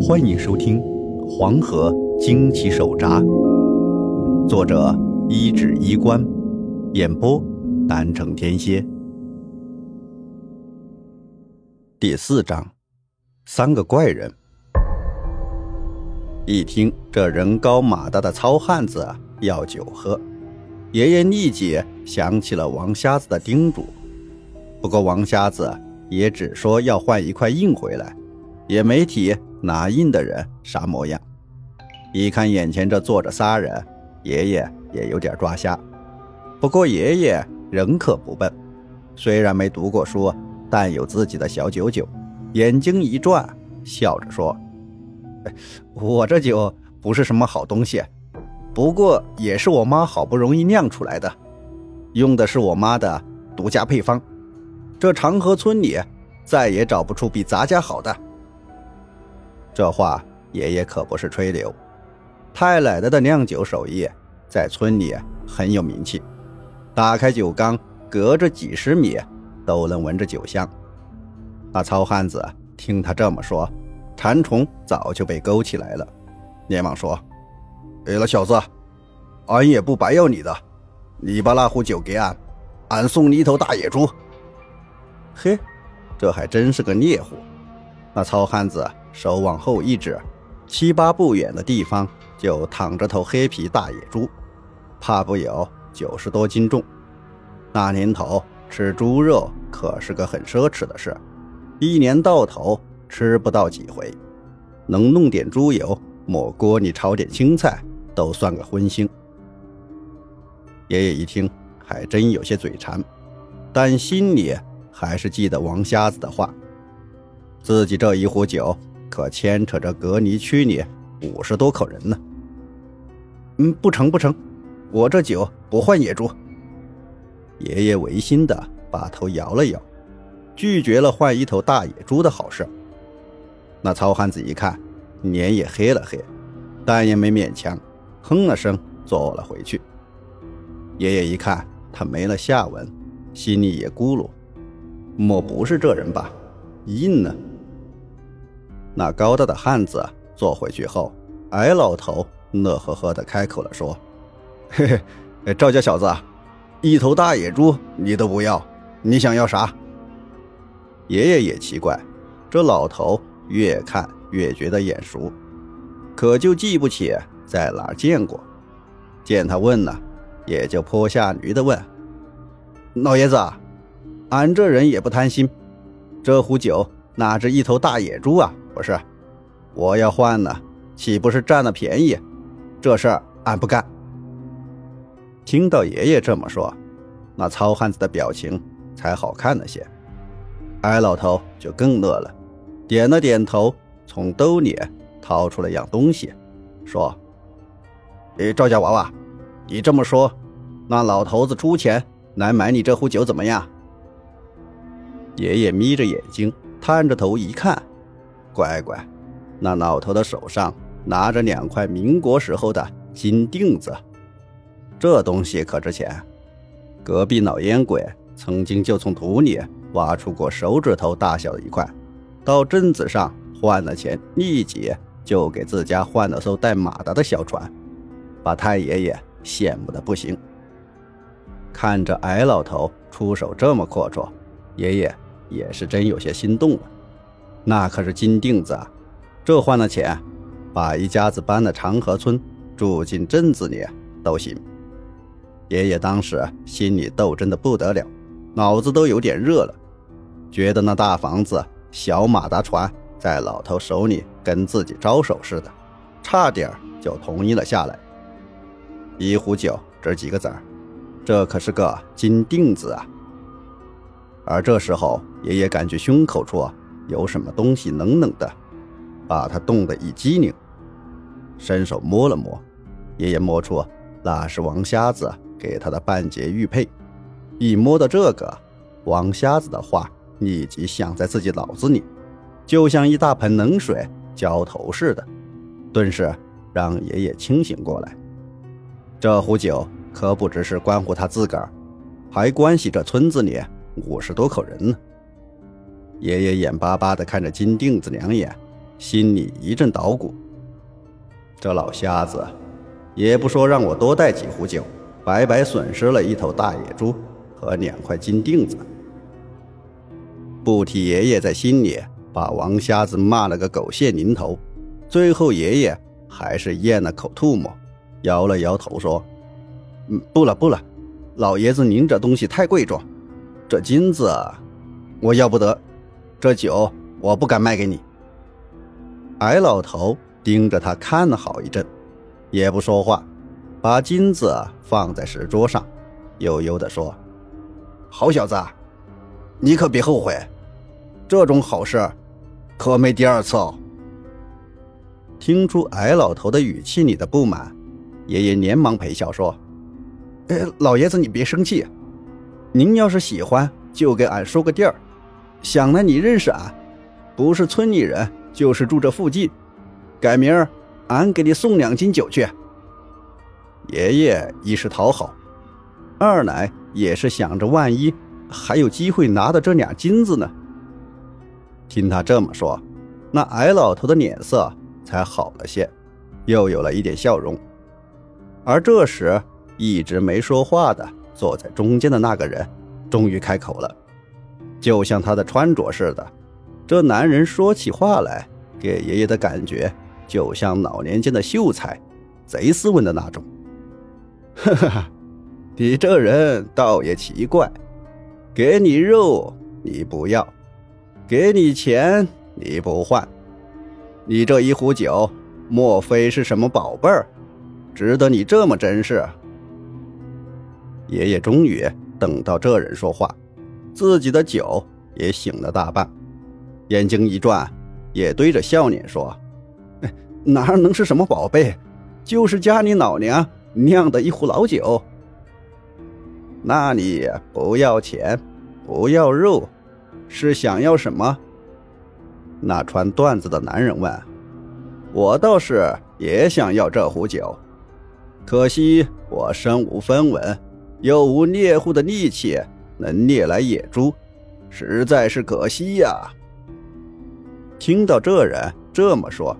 欢迎收听《黄河惊奇手札》，作者一指衣冠，演播南城天蝎。第四章，三个怪人。一听这人高马大的糙汉子要酒喝，爷爷立即想起了王瞎子的叮嘱。不过王瞎子也只说要换一块印回来，也没提拿印的人啥模样。一看眼前这坐着仨人，爷爷也有点抓瞎。不过爷爷人可不笨，虽然没读过书，但有自己的小九九，眼睛一转，笑着说：“我这酒不是什么好东西，不过也是我妈好不容易酿出来的，用的是我妈的独家配方。”这长河村里再也找不出比咱家好的。这话爷爷可不是吹牛，太奶奶的酿酒手艺在村里很有名气。打开酒缸，隔着几十米都能闻着酒香。那糙汉子听他这么说，馋虫早就被勾起来了，连忙说：“哎，老小子，俺也不白要你的，你把那壶酒给俺，俺送你一头大野猪。”嘿，这还真是个猎户。那糙汉子手往后一指，七八步远的地方就躺着头黑皮大野猪，怕不有九十多斤重。那年头吃猪肉可是个很奢侈的事，一年到头吃不到几回，能弄点猪油抹锅里炒点青菜都算个荤腥。爷爷一听，还真有些嘴馋，但心里……还是记得王瞎子的话，自己这一壶酒可牵扯着隔离区里五十多口人呢。嗯，不成不成，我这酒不换野猪。爷爷违心的把头摇了摇，拒绝了换一头大野猪的好事。那糙汉子一看，脸也黑了黑，但也没勉强，哼了声坐了回去。爷爷一看他没了下文，心里也咕噜。莫不是这人吧？硬呢？那高大的汉子坐回去后，矮老头乐呵呵的开口了，说：“嘿嘿，赵家小子，一头大野猪你都不要，你想要啥？”爷爷也奇怪，这老头越看越觉得眼熟，可就记不起在哪儿见过。见他问呢，也就坡下驴的问：“老爷子。”俺这人也不贪心，这壶酒哪值一头大野猪啊？不是，我要换呢，岂不是占了便宜？这事儿俺不干。听到爷爷这么说，那糙汉子的表情才好看了些。矮老头就更乐了，点了点头，从兜里掏出了样东西，说：“诶，赵家娃娃，你这么说，那老头子出钱来买你这壶酒怎么样？”爷爷眯着眼睛，探着头一看，乖乖，那老头的手上拿着两块民国时候的金锭子，这东西可值钱。隔壁老烟鬼曾经就从土里挖出过手指头大小的一块，到镇子上换了钱，立即就给自家换了艘带马达的小船，把太爷爷羡慕的不行。看着矮老头出手这么阔绰，爷爷。也是真有些心动了，那可是金锭子啊！这换了钱，把一家子搬到长河村，住进镇子里都行。爷爷当时心里斗争的不得了，脑子都有点热了，觉得那大房子、小马达船在老头手里跟自己招手似的，差点就同意了下来。一壶酒值几个子儿？这可是个金锭子啊！而这时候，爷爷感觉胸口处有什么东西冷冷的，把他冻得一激灵，伸手摸了摸，爷爷摸出那是王瞎子给他的半截玉佩。一摸到这个，王瞎子的话立即响在自己脑子里，就像一大盆冷水浇头似的，顿时让爷爷清醒过来。这壶酒可不只是关乎他自个儿，还关系着村子里。五十多口人呢。爷爷眼巴巴地看着金锭子两眼，心里一阵捣鼓。这老瞎子，也不说让我多带几壶酒，白白损失了一头大野猪和两块金锭子。不提爷爷在心里把王瞎子骂了个狗血淋头，最后爷爷还是咽了口唾沫，摇了摇头说：“嗯，不了不了，老爷子您这东西太贵重，这金子我要不得，这酒我不敢卖给你。”矮老头盯着他看了好一阵，也不说话，把金子放在石桌上，悠悠地说：“好小子，你可别后悔。”这种好事，可没第二次哦。听出矮老头的语气里的不满，爷爷连忙陪笑说：“哎，老爷子你别生气，您要是喜欢，就给俺说个地儿。想来你认识俺，不是村里人，就是住这附近。改明儿，俺给你送两斤酒去。”爷爷一是讨好，二来也是想着万一还有机会拿到这俩金子呢。听他这么说，那矮老头的脸色才好了些，又有了一点笑容。而这时，一直没说话的坐在中间的那个人，终于开口了，就像他的穿着似的。这男人说起话来，给爷爷的感觉就像老年间的秀才，贼斯文的那种。哈哈，你这人倒也奇怪，给你肉你不要。给你钱你不换，你这一壶酒，莫非是什么宝贝儿，值得你这么珍视？爷爷终于等到这人说话，自己的酒也醒了大半，眼睛一转，也对着笑脸说：“ 哪能是什么宝贝，就是家里老娘酿的一壶老酒。那你不要钱，不要肉。”是想要什么？那穿缎子的男人问。我倒是也想要这壶酒，可惜我身无分文，又无猎户的力气能猎来野猪，实在是可惜呀。听到这人这么说，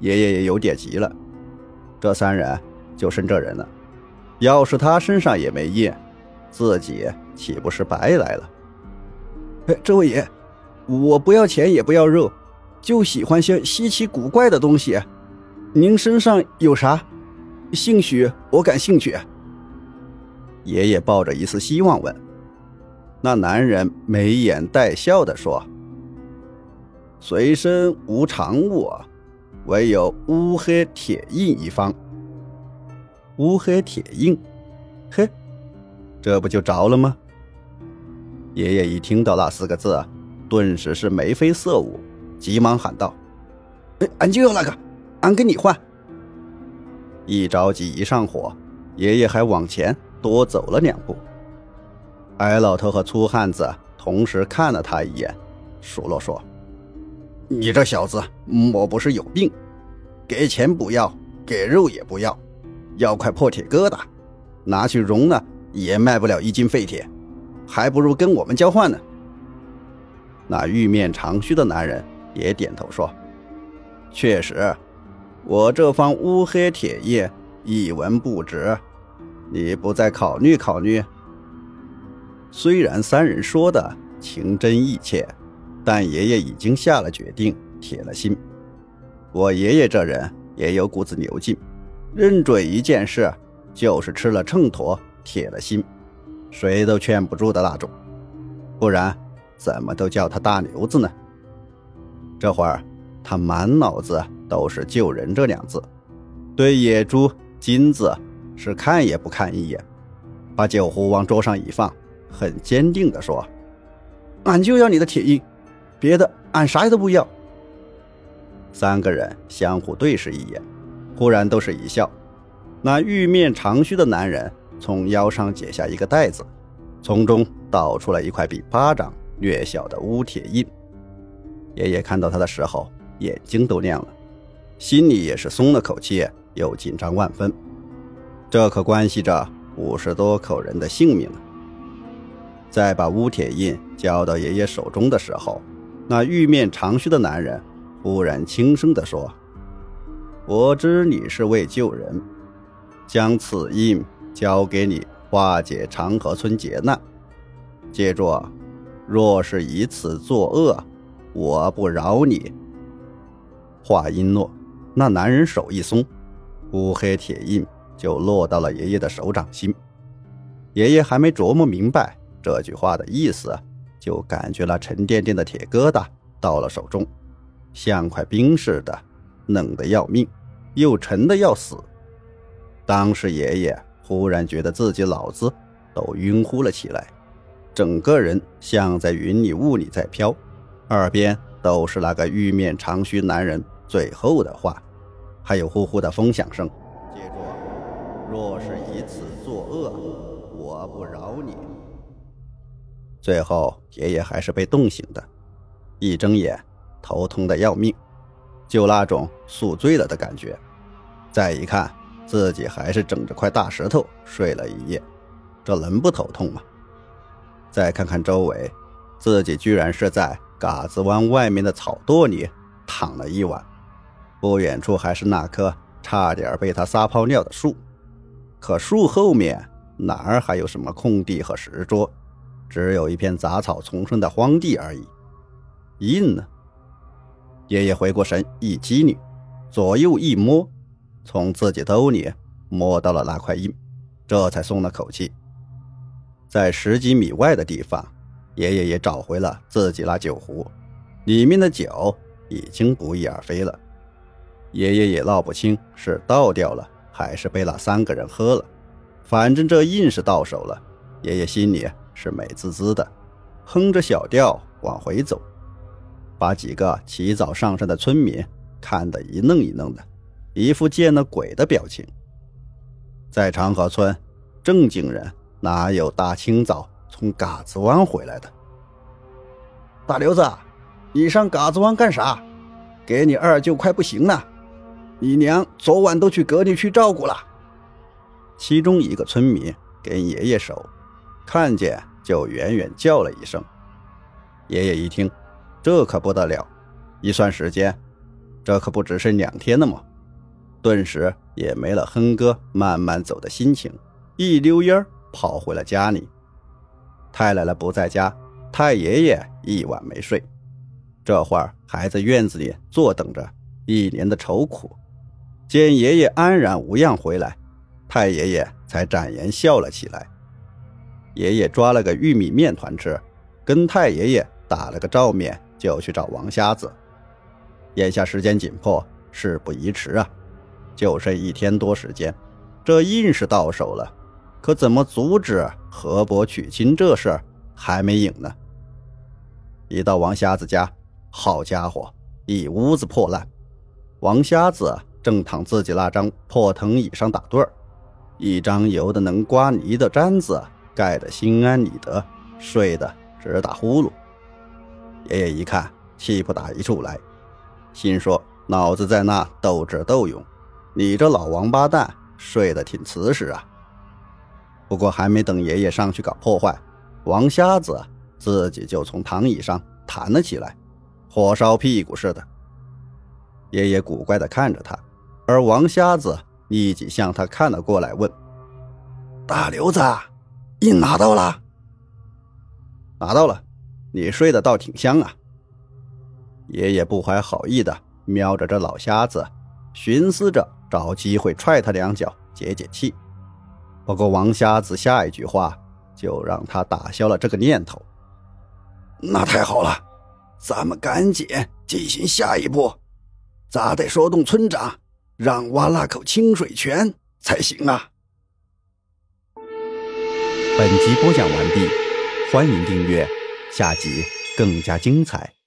爷爷也有点急了。这三人就剩这人了，要是他身上也没印，自己岂不是白来了？哎，这位爷，我不要钱也不要肉，就喜欢些稀奇古怪的东西。您身上有啥？兴许我感兴趣。爷爷抱着一丝希望问。那男人眉眼带笑地说：“随身无长物，唯有乌黑铁印一方。乌黑铁印，嘿，这不就着了吗？”爷爷一听到那四个字，顿时是眉飞色舞，急忙喊道：“哎，俺就要那个，俺跟你换。”一着急一上火，爷爷还往前多走了两步。矮老头和粗汉子同时看了他一眼，数落说：“你这小子莫不是有病？给钱不要，给肉也不要，要块破铁疙瘩，拿去熔了也卖不了一斤废铁。”还不如跟我们交换呢。那玉面长须的男人也点头说：“确实，我这方乌黑铁叶一文不值，你不再考虑考虑？”虽然三人说的情真意切，但爷爷已经下了决定，铁了心。我爷爷这人也有股子牛劲，认准一件事就是吃了秤砣，铁了心。谁都劝不住的那种，不然怎么都叫他大牛子呢？这会儿他满脑子都是救人这两字，对野猪金子是看也不看一眼，把酒壶往桌上一放，很坚定地说：“俺就要你的铁印，别的俺啥也都不要。”三个人相互对视一眼，忽然都是一笑。那玉面长须的男人。从腰上解下一个袋子，从中倒出了一块比巴掌略小的乌铁印。爷爷看到他的时候，眼睛都亮了，心里也是松了口气，又紧张万分。这可关系着五十多口人的性命呢。在把乌铁印交到爷爷手中的时候，那玉面长须的男人忽然轻声地说：“我知你是为救人，将此印交给你，化解长河村劫难。记住，若是以此作恶，我不饶你。”话音落，那男人手一松，乌黑铁印就落到了爷爷的手掌心。爷爷还没琢磨明白这句话的意思。就感觉那沉甸甸的铁疙瘩到了手中，像块冰似的，冷得要命，又沉得要死。当时爷爷忽然觉得自己脑子都晕乎了起来，整个人像在云里雾里在飘，耳边都是那个玉面长须男人最后的话，还有呼呼的风响声。记住，若是以此作恶，我不饶你。最后，爷爷还是被冻醒的，一睁眼，头痛的要命，就那种宿醉了的感觉。再一看，自己还是整着块大石头睡了一夜，这能不头痛吗？再看看周围，自己居然是在嘎子湾外面的草垛里躺了一晚，不远处还是那棵差点被他撒泡尿的树，可树后面哪儿还有什么空地和石桌？只有一片杂草丛生的荒地而已。印呢？爷爷回过神，一激灵，左右一摸，从自己兜里摸到了那块印，这才松了口气。在十几米外的地方，爷爷也找回了自己那酒壶，里面的酒已经不翼而飞了。爷爷也闹不清是倒掉了，还是被那三个人喝了。反正这印是到手了，爷爷心里。是美滋滋的，哼着小调往回走，把几个起早上山的村民看得一愣一愣的，一副见了鬼的表情。在长河村，正经人哪有大清早从嘎子湾回来的？大刘子，你上嘎子湾干啥？给你二舅快不行了，你娘昨晚都去隔离区照顾了。其中一个村民跟爷爷手。看见就远远叫了一声，爷爷一听，这可不得了，一算时间，这可不只是两天了吗？顿时也没了哼歌慢慢走的心情，一溜烟跑回了家里。太奶奶不在家，太爷爷一晚没睡，这会儿还在院子里坐等着一年的愁苦。见爷爷安然无恙回来，太爷爷才展颜笑了起来。爷爷抓了个玉米面团吃，跟太爷爷打了个照面，就去找王瞎子。眼下时间紧迫，事不宜迟啊，就剩一天多时间，这印是到手了，可怎么阻止河伯娶亲这事还没影呢？一到王瞎子家，好家伙，一屋子破烂。王瞎子正躺自己那张破藤椅上打盹儿，一张油的能刮泥的毡子。盖得心安理得，睡得直打呼噜。爷爷一看，气不打一处来，心说：“老子在那斗智斗勇，你这老王八蛋睡得挺瓷实啊。”不过还没等爷爷上去搞破坏，王瞎子自己就从躺椅上弹了起来，火烧屁股似的。爷爷古怪地看着他，而王瞎子立即向他看了过来，问：“大刘子。”你拿到了，拿到了，你睡得倒挺香啊。爷爷不怀好意的瞄着这老瞎子，寻思着找机会踹他两脚解解气。不过王瞎子下一句话就让他打消了这个念头。那太好了，咱们赶紧进行下一步，咋得说动村长，让挖那口清水泉才行啊。本集播讲完毕，欢迎订阅，下集更加精彩。